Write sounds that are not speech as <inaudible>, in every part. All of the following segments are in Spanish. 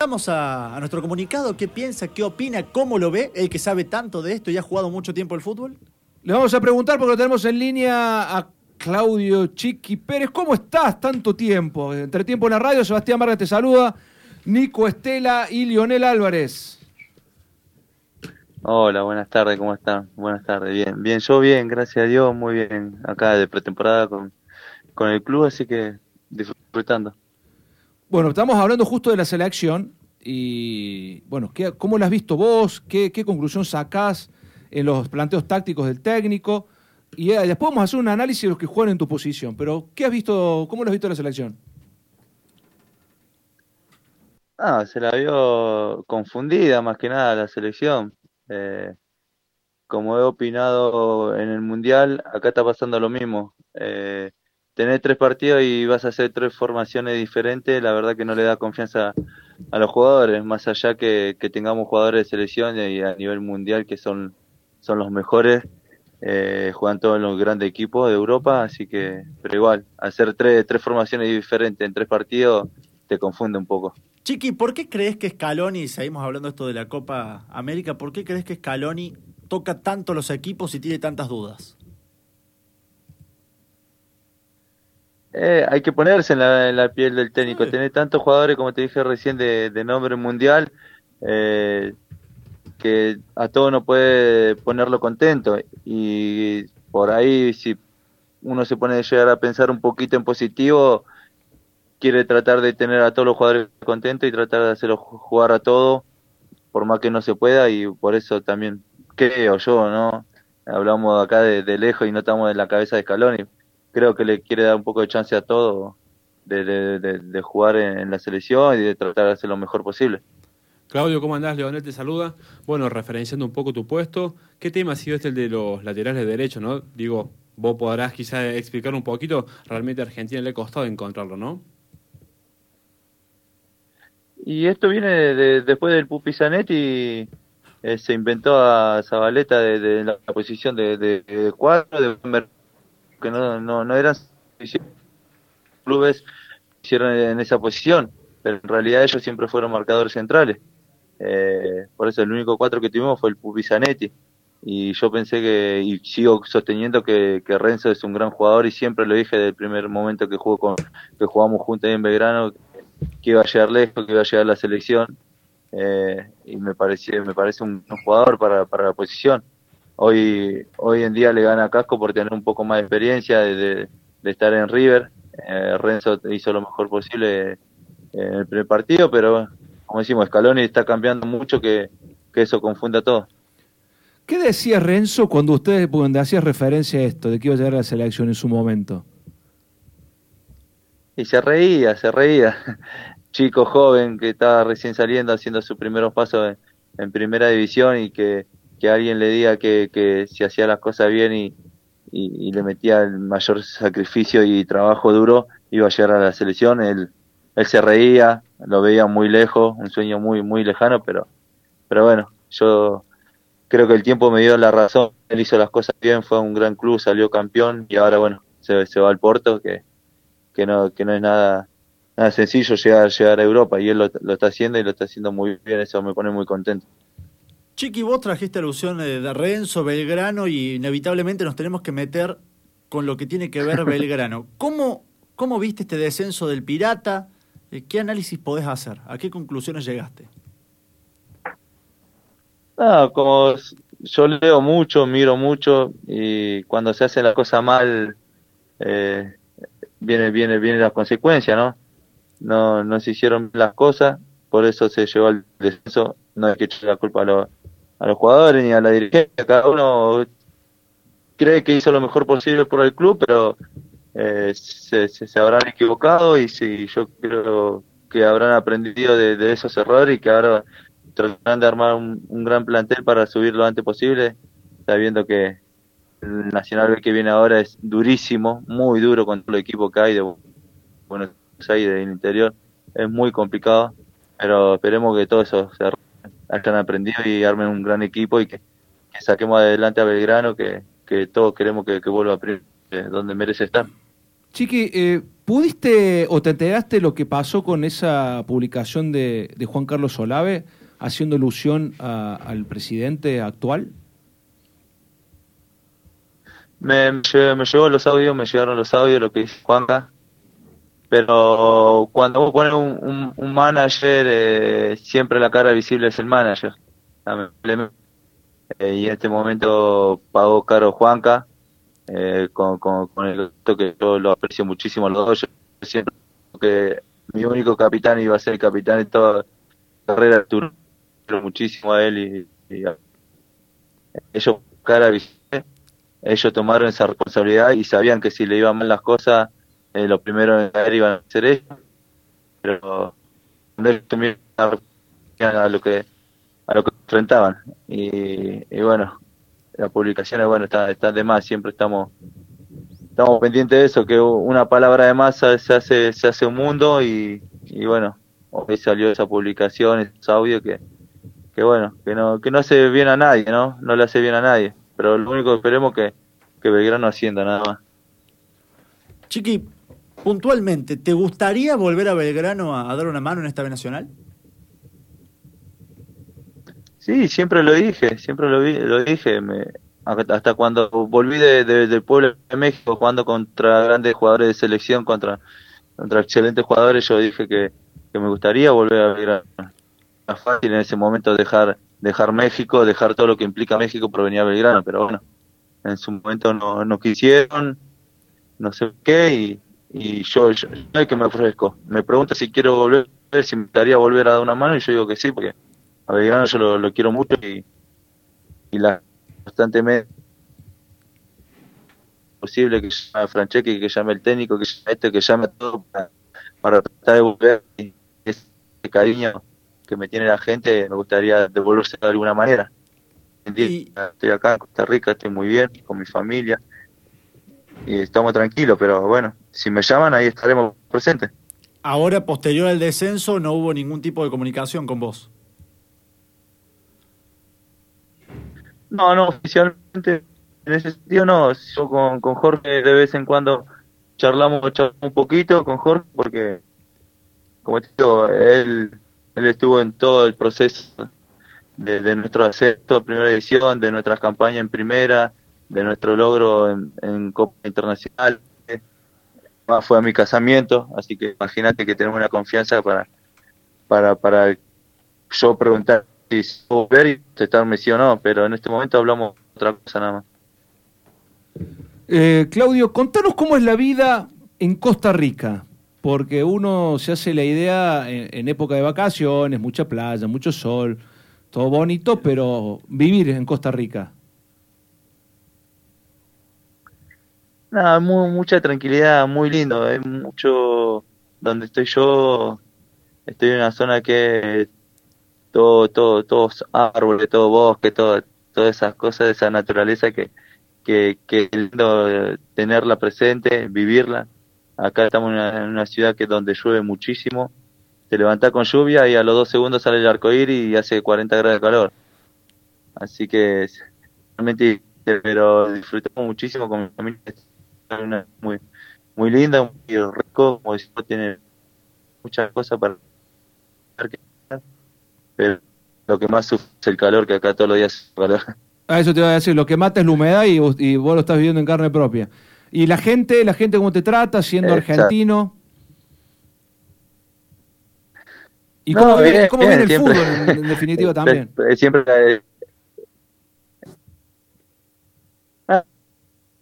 Vamos a, a nuestro comunicado, ¿qué piensa, qué opina, cómo lo ve, el que sabe tanto de esto y ha jugado mucho tiempo el fútbol? Le vamos a preguntar porque lo tenemos en línea a Claudio Chiqui Pérez. ¿Cómo estás tanto tiempo? Entre tiempo en la radio, Sebastián Vargas te saluda, Nico Estela y Lionel Álvarez. Hola, buenas tardes, ¿cómo están? Buenas tardes, bien, bien, yo bien, gracias a Dios, muy bien, acá de pretemporada con, con el club, así que disfrutando. Bueno, estamos hablando justo de la selección y, bueno, ¿qué, ¿cómo la has visto vos? ¿Qué, conclusión sacás en los planteos tácticos del técnico? Y eh, después vamos a hacer un análisis de los que juegan en tu posición. Pero, ¿qué has visto, cómo lo has visto la selección? Ah, se la vio confundida más que nada la selección. Eh, como he opinado en el Mundial, acá está pasando lo mismo. Eh, tener tres partidos y vas a hacer tres formaciones diferentes, la verdad que no le da confianza a los jugadores, más allá que, que tengamos jugadores de selección y a nivel mundial que son, son los mejores, eh, juegan todos los grandes equipos de Europa, así que, pero igual, hacer tres, tres formaciones diferentes en tres partidos te confunde un poco. Chiqui, ¿por qué crees que Scaloni, seguimos hablando esto de la Copa América, ¿por qué crees que Scaloni toca tanto los equipos y tiene tantas dudas? Eh, hay que ponerse en la, en la piel del técnico. Sí. Tener tantos jugadores, como te dije recién, de, de nombre mundial, eh, que a todo no puede ponerlo contento. Y por ahí, si uno se pone a llegar a pensar un poquito en positivo, quiere tratar de tener a todos los jugadores contentos y tratar de hacerlos jugar a todos, por más que no se pueda. Y por eso también creo yo, ¿no? Hablamos acá de, de lejos y no estamos en la cabeza de Scaloni creo que le quiere dar un poco de chance a todo de, de, de, de jugar en, en, la selección y de tratar de hacer lo mejor posible. Claudio, ¿cómo andás? Leonel te saluda. Bueno, referenciando un poco tu puesto, ¿qué tema ha sido este el de los laterales derechos, no? Digo, vos podrás quizás explicar un poquito, realmente a Argentina le ha costado encontrarlo, ¿no? Y esto viene de, después del Pupi Zanetti, eh, se inventó a Zabaleta de, la posición de, de, cuadro, de que no, no, no eran clubes hicieron en esa posición, pero en realidad ellos siempre fueron marcadores centrales. Eh, por eso el único cuatro que tuvimos fue el Pupizanetti. Y yo pensé que, y sigo sosteniendo que, que, Renzo es un gran jugador y siempre lo dije desde el primer momento que jugó con, que jugamos juntos en Belgrano, que iba a llegar lejos, que iba a llegar a la selección. Eh, y me parece, me parece un, un jugador para, para la posición hoy hoy en día le gana a Casco por tener un poco más de experiencia de, de, de estar en River. Eh, Renzo hizo lo mejor posible en el primer partido, pero como decimos, Scaloni está cambiando mucho que, que eso confunda todo. ¿Qué decía Renzo cuando usted cuando hacía referencia a esto, de que iba a llegar a la selección en su momento? Y se reía, se reía. <laughs> Chico joven que estaba recién saliendo, haciendo sus primeros pasos en, en primera división y que que alguien le diga que, que si hacía las cosas bien y, y, le metía el mayor sacrificio y trabajo duro, iba a llegar a la selección. Él, él se reía, lo veía muy lejos, un sueño muy, muy lejano, pero, pero bueno, yo creo que el tiempo me dio la razón. Él hizo las cosas bien, fue a un gran club, salió campeón y ahora, bueno, se, se va al Porto, que, que, no, que no es nada, nada sencillo llegar, llegar a Europa y él lo, lo está haciendo y lo está haciendo muy bien, eso me pone muy contento. Chiqui, vos trajiste alusión de Renzo, Belgrano y inevitablemente nos tenemos que meter con lo que tiene que ver <laughs> Belgrano. ¿Cómo, cómo viste este descenso del Pirata? ¿Qué análisis podés hacer? ¿A qué conclusiones llegaste? Ah, como yo leo mucho, miro mucho y cuando se hace la cosa mal eh, viene, viene, viene la consecuencia, ¿no? No, no se hicieron las cosas, por eso se llevó al descenso. No hay que echar la culpa a los a los jugadores ni a la dirigencia. Cada uno cree que hizo lo mejor posible por el club, pero eh, se, se, habrán equivocado y sí, yo creo que habrán aprendido de, esos errores y que ahora tratarán de armar un, gran plantel para subir lo antes posible, sabiendo que el Nacional que viene ahora es durísimo, muy duro con todo el equipo que hay de Buenos Aires del interior, es muy complicado, pero esperemos que todo eso se hayan aprendido y armen un gran equipo y que, que saquemos adelante a Belgrano, que, que todos queremos que, que vuelva a donde merece estar. Chiqui, eh, ¿Pudiste o te enteraste lo que pasó con esa publicación de, de Juan Carlos Solave haciendo alusión a- al presidente actual? Me, me, lle- me llegó los audios, me llegaron los audios, lo que dice Juanca. Pero cuando vos pones un, un, manager, eh, siempre la cara visible es el manager. Eh, y en este momento pagó caro Juanca, eh, con, con, con el que yo lo aprecio muchísimo a los dos. Yo siempre que mi único capitán iba a ser el capitán de toda la carrera. Quiero muchísimo a él y, y a- ellos cara visible ellos tomaron esa responsabilidad y sabían que si le iban mal las cosas, eh, lo primero en caer iban a ser ellos. Pero también a lo que a lo que enfrentaban. Y, y bueno, las publicaciones, bueno, están, están de más, siempre estamos estamos pendientes de eso, que una palabra de más se hace, se hace un mundo y, y bueno, hoy salió esa publicación, esos audios que, que bueno, que no, que no hace bien a nadie, ¿no? No le hace bien a nadie. Pero lo único que esperemos que, que Belgrano ascienda nada más. Chiqui, puntualmente, ¿te gustaría volver a Belgrano a, dar una mano en esta B Nacional? Sí, siempre lo dije, siempre lo, vi, lo dije. Me, hasta cuando volví de- del pueblo de México jugando contra grandes jugadores de selección, contra, contra excelentes jugadores, yo dije que, que me gustaría volver a Belgrano. Era fácil en ese momento dejar dejar México, dejar todo lo que implica México por venir a Belgrano, pero bueno, en su momento no, no quisieron, no sé qué, y, y yo, yo, es que me ofrezco. Me pregunta si quiero volver, si me gustaría volver a dar una mano, y yo digo que sí, porque a Belgrano yo lo, lo quiero mucho y, y la constantemente posible que llame a Franceschi, que llame el técnico, que llame a este, que llame a todo para, para tratar de volver y ese cariño que me tiene la gente, me gustaría devolverse de alguna manera. Y- Estoy acá en Costa Rica, estoy muy bien con mi familia y estamos tranquilos, pero bueno, si me llaman ahí estaremos presentes. Ahora, posterior al descenso, no hubo ningún tipo de comunicación con vos. No, no, oficialmente en ese sentido no. Yo con, con Jorge de vez en cuando charlamos, charlamos un poquito con Jorge porque, como te digo, él, él estuvo en todo el proceso de, de nuestro ascenso a primera división, de nuestras campañas en primera, de nuestro logro en, en Copa Internacional. Fue a mi casamiento, así que imagínate que tenemos una confianza para, para, para yo preguntar si puedo volver y contestarme sí o no, pero en este momento hablamos otra cosa nada más. Eh, Claudio, contanos cómo es la vida en Costa Rica, porque uno se hace la idea en, en época de vacaciones, mucha playa, mucho sol, todo bonito, pero vivir en Costa Rica. Nada, mu- mucha tranquilidad, muy lindo, hay mucho, donde estoy yo, estoy en una zona que todo, todo, todos árboles, todo bosque, todo, todas esas cosas de esa naturaleza que, que, que lindo eh, tenerla presente, vivirla. Acá estamos en una, ciudad que donde llueve muchísimo, te levantás con lluvia y a los dos segundos sale el arcoíris y hace 40 grados de calor. Así que realmente, pero disfrutamos muchísimo con mi familia. Una- muy, muy linda, muy rico, como decimos, tiene muchas cosas para ver que- pero lo que más sufre es el calor, que acá todos los días calor. Ah, eso te iba a decir, lo que mata es la humedad y vos, y vos lo estás viviendo en carne propia. ¿Y la gente, la gente cómo te trata siendo Exacto. argentino? ¿Y No, cómo, viene, cómo viene el siempre. fútbol en, en definitiva <laughs> también? Eh, Siempre eh, ah, eh,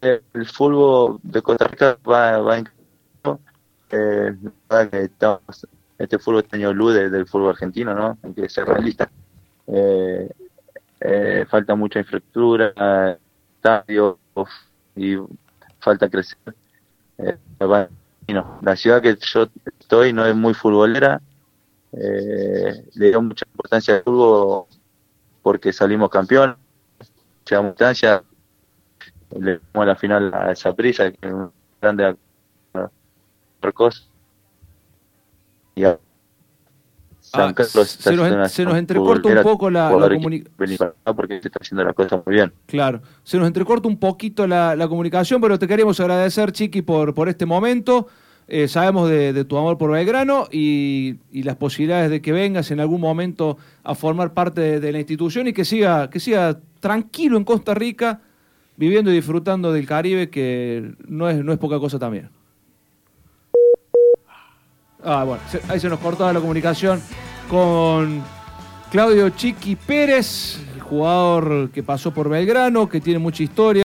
el fútbol de Costa Rica va, va en eh, este fútbol está año luz de- del fútbol argentino, ¿no? Hay que ser realista. Eh, eh, falta mucha infraestructura, estadios y falta crecer. Eh, va- y no, la ciudad que yo estoy no es muy futbolera, eh, le dio mucha importancia al fútbol porque salimos campeón, llegamos a instancia, le dimos la final a esa prisa, que es un grande cosa. Y a San Ah, Carlos se nos se nos entrecorta un poco la- la jugadores comuni- que venir para acá porque se está haciendo la cosa muy bien. Claro, se nos entrecorta un poquito la, la comunicación, pero te queremos agradecer, Chiqui, por, por este momento. Eh, sabemos de, de tu amor por Belgrano y, y las posibilidades de que vengas en algún momento a formar parte de, de la institución y que siga, que siga tranquilo en Costa Rica, viviendo y disfrutando del Caribe, que no es, no es poca cosa también. Ah, bueno, ahí se nos cortaba la comunicación con Claudio Chiqui Pérez, jugador que pasó por Belgrano, que tiene mucha historia.